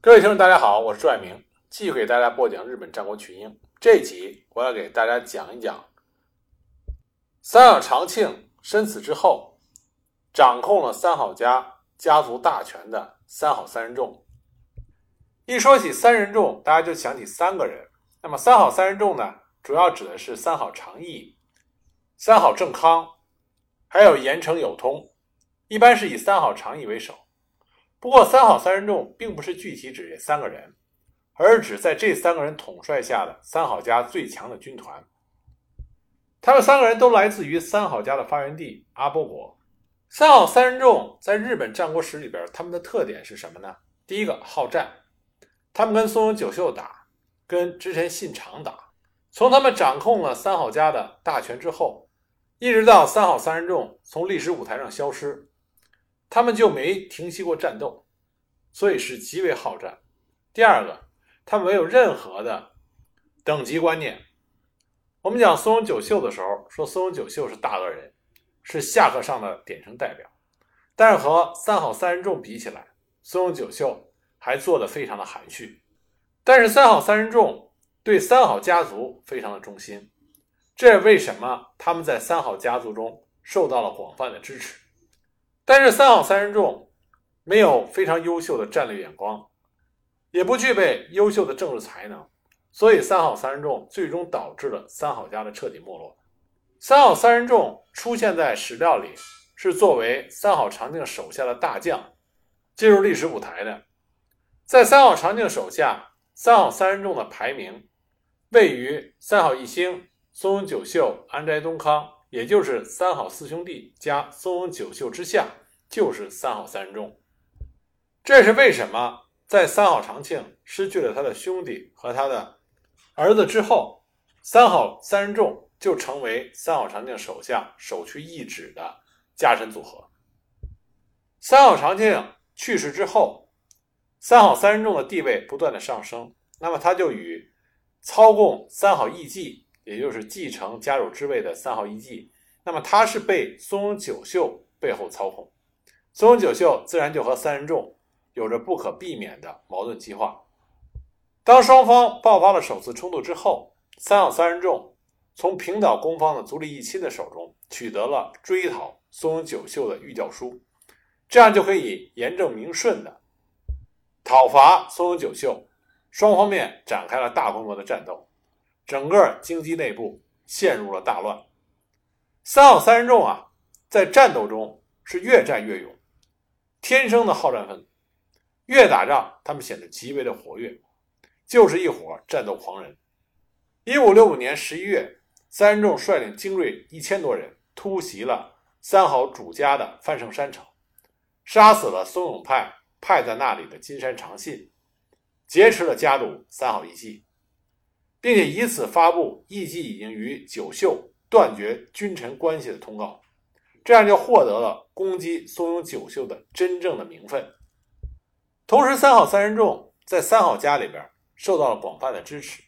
各位听众，大家好，我是朱爱明，继续给大家播讲日本战国群英。这集我要给大家讲一讲三好长庆身死之后，掌控了三好家家族大权的三好三人众。一说起三人众，大家就想起三个人。那么三好三人众呢，主要指的是三好长义、三好正康，还有盐城有通，一般是以三好长义为首。不过，三好三人众并不是具体指这三个人，而是指在这三个人统帅下的三好家最强的军团。他们三个人都来自于三好家的发源地阿波国。三好三人众在日本战国史里边，他们的特点是什么呢？第一个好战，他们跟松永久秀打，跟织田信长打。从他们掌控了三好家的大权之后，一直到三好三人众从历史舞台上消失。他们就没停息过战斗，所以是极为好战。第二个，他们没有任何的等级观念。我们讲松永久秀的时候，说松永久秀是大恶人，是下克上的典型代表。但是和三好三人众比起来，松永久秀还做得非常的含蓄。但是三好三人众对三好家族非常的忠心，这也为什么他们在三好家族中受到了广泛的支持。但是三好三人众没有非常优秀的战略眼光，也不具备优秀的政治才能，所以三好三人众最终导致了三好家的彻底没落。三好三人众出现在史料里，是作为三好长庆手下的大将进入历史舞台的。在三好长庆手下，三好三人众的排名位于三好义兴、松永久秀、安斋东康。也就是三好四兄弟加松永久秀之下，就是三好三人众。这是为什么在三好长庆失去了他的兄弟和他的儿子之后，三好三人众就成为三好长庆手下首屈一指的家臣组合。三好长庆去世之后，三好三人众的地位不断的上升，那么他就与操控三好义继。也就是继承家主之位的三号义继，那么他是被松永久秀背后操控，松永久秀自然就和三人众有着不可避免的矛盾激化。当双方爆发了首次冲突之后，三号三人众从平岛公方的足利义亲的手中取得了追讨松永久秀的御教书，这样就可以严正明顺的讨伐松永久秀，双方面展开了大规模的战斗。整个京畿内部陷入了大乱。三好三人众啊，在战斗中是越战越勇，天生的好战分子。越打仗，他们显得极为的活跃，就是一伙战斗狂人。一五六五年十一月，三人众率领精锐一千多人突袭了三好主家的范盛山城，杀死了松永派派在那里的金山长信，劫持了家主三好义继。并且以此发布义继已经与九秀断绝君臣关系的通告，这样就获得了攻击松永九秀的真正的名分。同时，三好三人众在三好家里边受到了广泛的支持，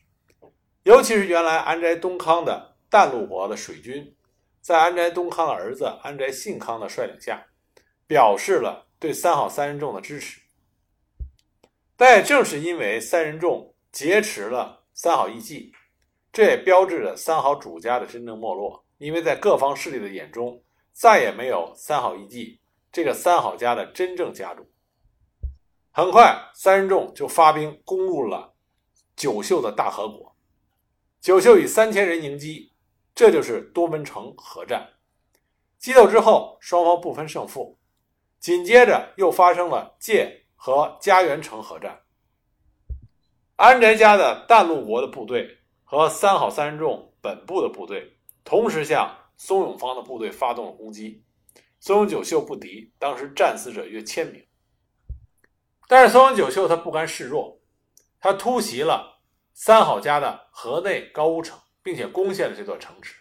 尤其是原来安宅东康的淡路国的水军，在安宅东康的儿子安宅信康的率领下，表示了对三好三人众的支持。但也正是因为三人众劫持了。三好义继，这也标志着三好主家的真正没落，因为在各方势力的眼中，再也没有三好义继这个三好家的真正家主。很快，三人众就发兵攻入了九秀的大和国，九秀以三千人迎击，这就是多门城合战。激斗之后，双方不分胜负，紧接着又发生了界和家园城合战。安宅家的淡路国的部队和三好三人众本部的部队同时向松永方的部队发动了攻击，松永久秀不敌，当时战死者约千名。但是松永久秀他不甘示弱，他突袭了三好家的河内高屋城，并且攻陷了这座城池，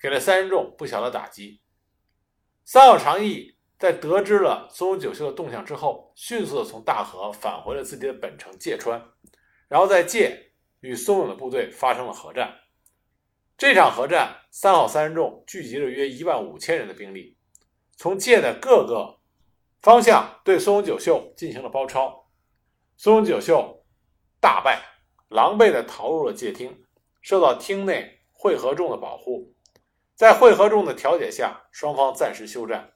给了三人众不小的打击。三好长义在得知了松永久秀的动向之后，迅速的从大河返回了自己的本城芥川。然后在界与松永的部队发生了核战，这场核战，三好三人众聚集了约一万五千人的兵力，从界的各个方向对松永久秀进行了包抄。松永久秀大败，狼狈地逃入了界厅，受到厅内会合众的保护。在会合众的调解下，双方暂时休战。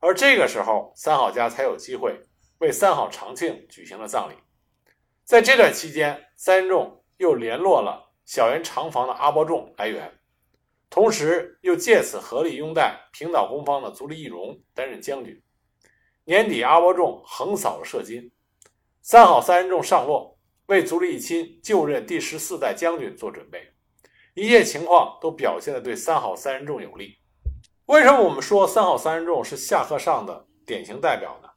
而这个时候，三好家才有机会为三好长庆举行了葬礼。在这段期间，三人众又联络了小原长房的阿波仲来援，同时又借此合力拥戴平岛公方的足利义荣担任将军。年底，阿波仲横扫了射津，三好三人众上洛，为足利义亲就任第十四代将军做准备。一切情况都表现的对三好三人众有利。为什么我们说三好三人众是下克上的典型代表呢？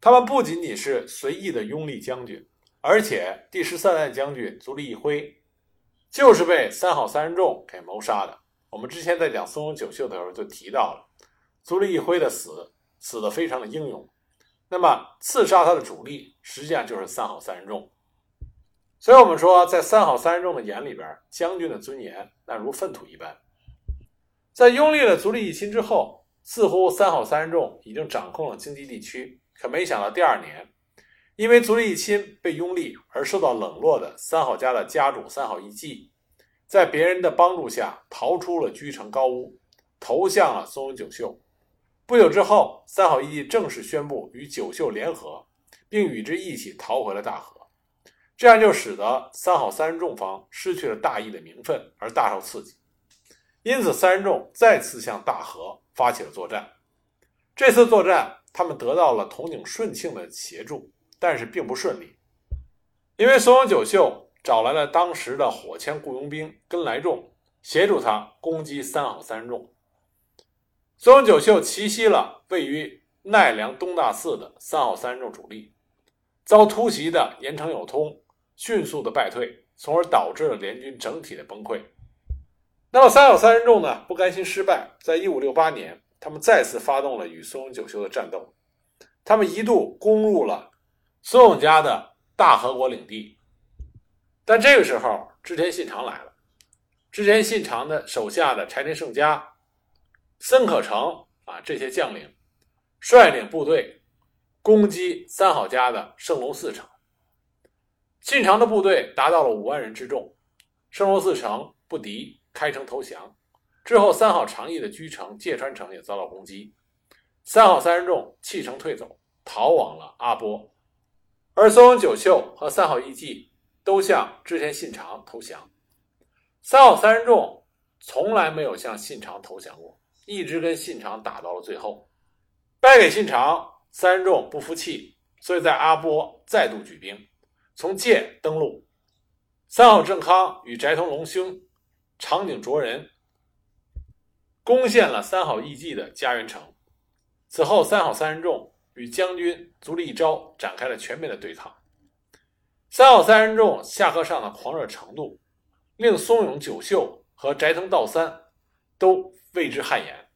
他们不仅仅是随意的拥立将军，而且第十三代将军足利义辉就是被三好三人众给谋杀的。我们之前在讲松永久秀的时候就提到了，足利义辉的死死的非常的英勇。那么刺杀他的主力实际上就是三好三人众。所以我们说，在三好三人众的眼里边，将军的尊严那如粪土一般。在拥立了足利义亲之后，似乎三好三人众已经掌控了京畿地区。可没想到，第二年，因为足利义亲被拥立而受到冷落的三好家的家主三好义继，在别人的帮助下逃出了居城高屋，投向了松永久秀。不久之后，三好义继正式宣布与九秀联合，并与之一起逃回了大和。这样就使得三好三人众方失去了大义的名分，而大受刺激。因此，三人众再次向大和发起了作战。这次作战，他们得到了统领顺庆的协助，但是并不顺利，因为松永久秀找来了当时的火枪雇佣兵根来众，协助他攻击三好三人众。松永久秀奇袭了位于奈良东大寺的三好三人众主力，遭突袭的岩城有通迅速的败退，从而导致了联军整体的崩溃。那么三好三人众呢？不甘心失败，在一五六八年，他们再次发动了与松永久秀的战斗。他们一度攻入了松永家的大和国领地，但这个时候织田信长来了。织田信长的手下的柴田胜家、森可成啊这些将领，率领部队攻击三好家的圣龙寺城。信长的部队达到了五万人之众，圣龙寺城不敌。开城投降之后，三好长义的居城芥川城也遭到攻击，三好三人众弃城退走，逃往了阿波，而松永久秀和三好义继都向织田信长投降。三好三人众从来没有向信长投降过，一直跟信长打到了最后，败给信长。三人众不服气，所以在阿波再度举兵，从界登陆。三好正康与斋藤龙兄。长井卓人攻陷了三好义继的家园城，此后三好三人众与将军足利义昭展开了全面的对抗。三好三人众下课上的狂热程度，令松永久秀和斋藤道三都为之汗颜。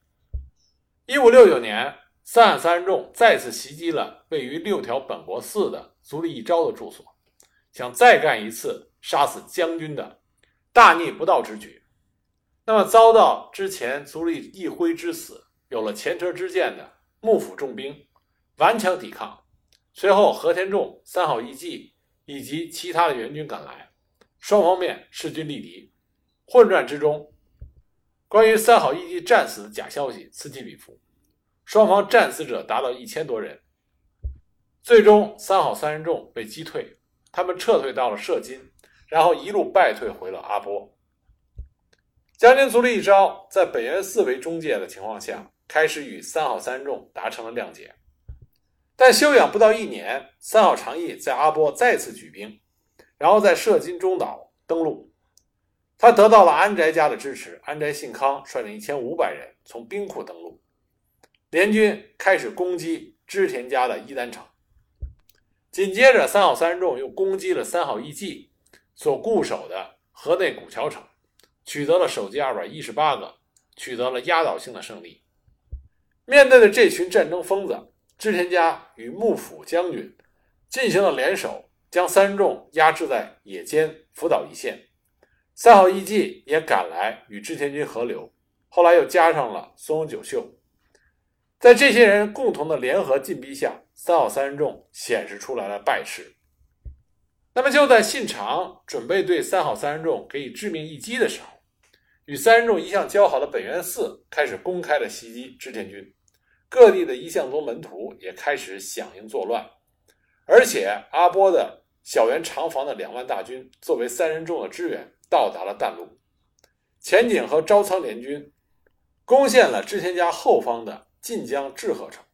一五六九年，三好三人众再次袭击了位于六条本国寺的足利义昭的住所，想再干一次杀死将军的。大逆不道之举，那么遭到之前足利义辉之死，有了前车之鉴的幕府重兵顽强抵抗。随后和田重、三好义继以及其他的援军赶来，双方面势均力敌。混战之中，关于三好义继战死的假消息此起彼伏，双方战死者达到一千多人。最终，三好三人众被击退，他们撤退到了射津。然后一路败退回了阿波。将军足利义昭在本元寺为中介的情况下，开始与三好三人众达成了谅解。但休养不到一年，三好长义在阿波再次举兵，然后在射津中岛登陆。他得到了安宅家的支持，安宅信康率领一千五百人从兵库登陆，联军开始攻击织田家的伊丹城。紧接着，三好三人众又攻击了三好义继。所固守的河内古桥城，取得了首级二百一十八个，取得了压倒性的胜利。面对的这群战争疯子，织田家与幕府将军进行了联手，将三众压制在野间福岛一线。三好义继也赶来与织田军合流，后来又加上了松永久秀，在这些人共同的联合进逼下，三好三人众显示出来了败势。那么就在信长准备对三好三人众给予致命一击的时候，与三人众一向交好的本愿寺开始公开的袭击织田军，各地的一向宗门徒也开始响应作乱，而且阿波的小原长房的两万大军作为三人众的支援，到达了淡路，前景和朝仓联军攻陷了织田家后方的近江志贺城，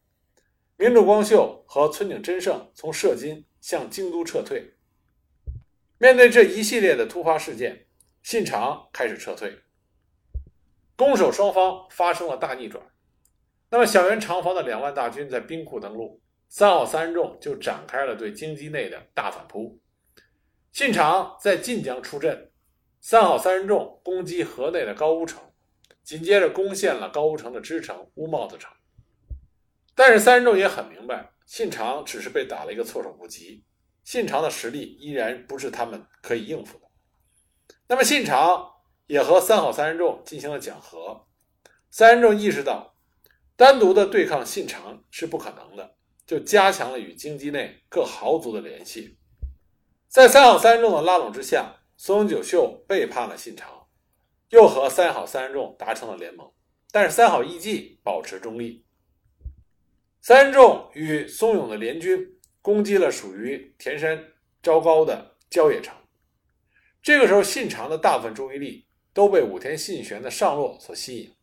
明主光秀和村井真胜从射津向京都撤退。面对这一系列的突发事件，信长开始撤退，攻守双方发生了大逆转。那么，小原长房的两万大军在兵库登陆，三好三人众就展开了对京畿内的大反扑。信长在晋江出阵，三好三人众攻击河内的高屋城，紧接着攻陷了高屋城的支城乌帽子城。但是三人众也很明白，信长只是被打了一个措手不及。信长的实力依然不是他们可以应付的。那么，信长也和三好三人众进行了讲和。三人众意识到，单独的对抗信长是不可能的，就加强了与京畿内各豪族的联系。在三好三人众的拉拢之下，松永久秀背叛了信长，又和三好三人众达成了联盟。但是三好义继保持中立。三人众与松永的联军。攻击了属于田山昭高的郊野城。这个时候，信长的大部分注意力都被武田信玄的上洛所吸引，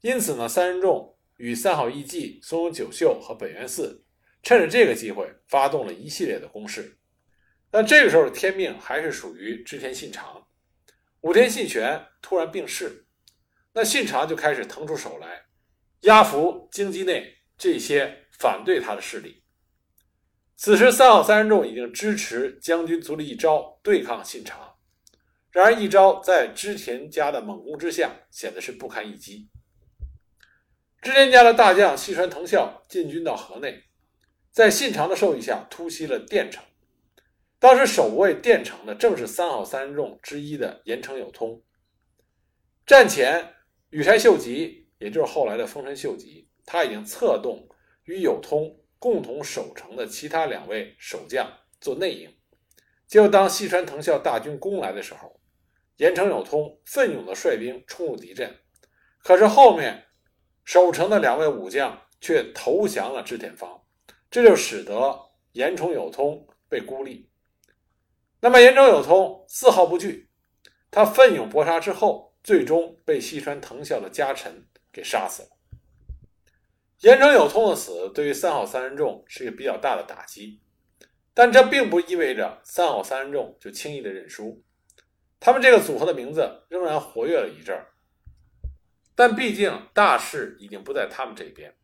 因此呢，三人众与三好义继、松永久秀和本愿寺趁着这个机会发动了一系列的攻势。但这个时候天命还是属于织田信长。武田信玄突然病逝，那信长就开始腾出手来，压服京畿内这些反对他的势力。此时，三好三人众已经支持将军足利义昭对抗信长。然而，义昭在织田家的猛攻之下，显得是不堪一击。织田家的大将西川藤孝进军到河内，在信长的授意下突袭了电城。当时守卫电城的正是三好三人众之一的岩城有通。战前，羽柴秀吉，也就是后来的丰臣秀吉，他已经策动与有通。共同守城的其他两位守将做内应，结果当西川藤孝大军攻来的时候，岩城有通奋勇的率兵冲入敌阵，可是后面守城的两位武将却投降了织田方，这就使得岩城有通被孤立。那么岩城有通丝毫不惧，他奋勇搏杀之后，最终被西川藤孝的家臣给杀死了。岩城有通的死对于三好三人众是一个比较大的打击，但这并不意味着三好三人众就轻易的认输。他们这个组合的名字仍然活跃了一阵儿，但毕竟大势已经不在他们这边。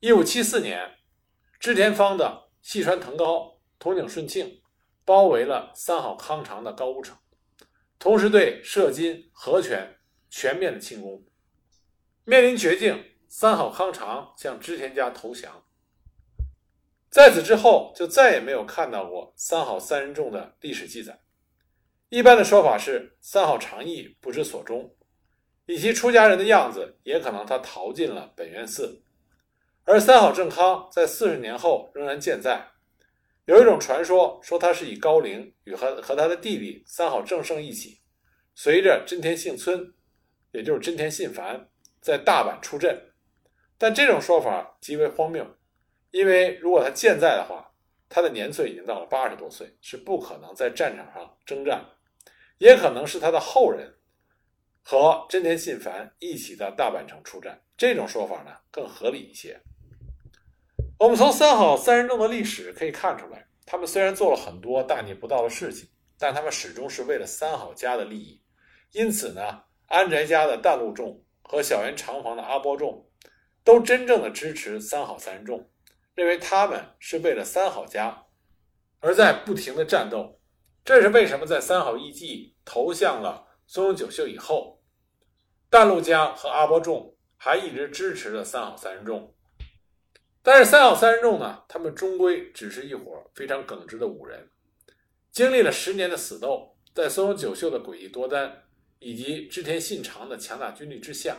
一五七四年，织田方的细川藤高、筒井顺庆包围了三好康长的高屋城，同时对射津、和泉全面的进攻，面临绝境。三好康长向织田家投降，在此之后就再也没有看到过三好三人众的历史记载。一般的说法是三好长义不知所终，以及出家人的样子，也可能他逃进了本愿寺。而三好正康在四十年后仍然健在。有一种传说说他是以高龄与和和他的弟弟三好正胜一起，随着真田幸村，也就是真田信繁，在大阪出阵。但这种说法极为荒谬，因为如果他健在的话，他的年岁已经到了八十多岁，是不可能在战场上征战，也可能是他的后人和真田信繁一起在大阪城出战。这种说法呢更合理一些。我们从三好三人众的历史可以看出来，他们虽然做了很多大逆不道的事情，但他们始终是为了三好家的利益。因此呢，安宅家的淡路众和小原长房的阿波众。都真正的支持三好三人众，认为他们是为了三好家而在不停的战斗。这是为什么在三好义继投向了松永久秀以后，淡路家和阿波众还一直支持着三好三人众。但是三好三人众呢，他们终归只是一伙非常耿直的武人，经历了十年的死斗，在松永久秀的诡异多端以及织田信长的强大军力之下。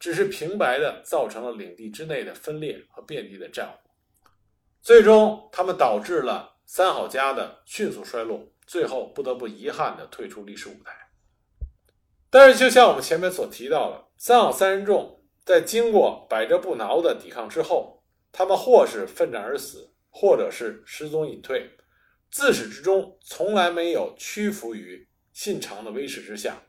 只是平白的造成了领地之内的分裂和遍地的战火，最终他们导致了三好家的迅速衰落，最后不得不遗憾的退出历史舞台。但是，就像我们前面所提到的，三好三人众在经过百折不挠的抵抗之后，他们或是奋战而死，或者是失踪隐退，自始至终从来没有屈服于信长的威势之下。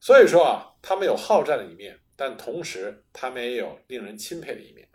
所以说啊，他们有好战的一面，但同时他们也有令人钦佩的一面。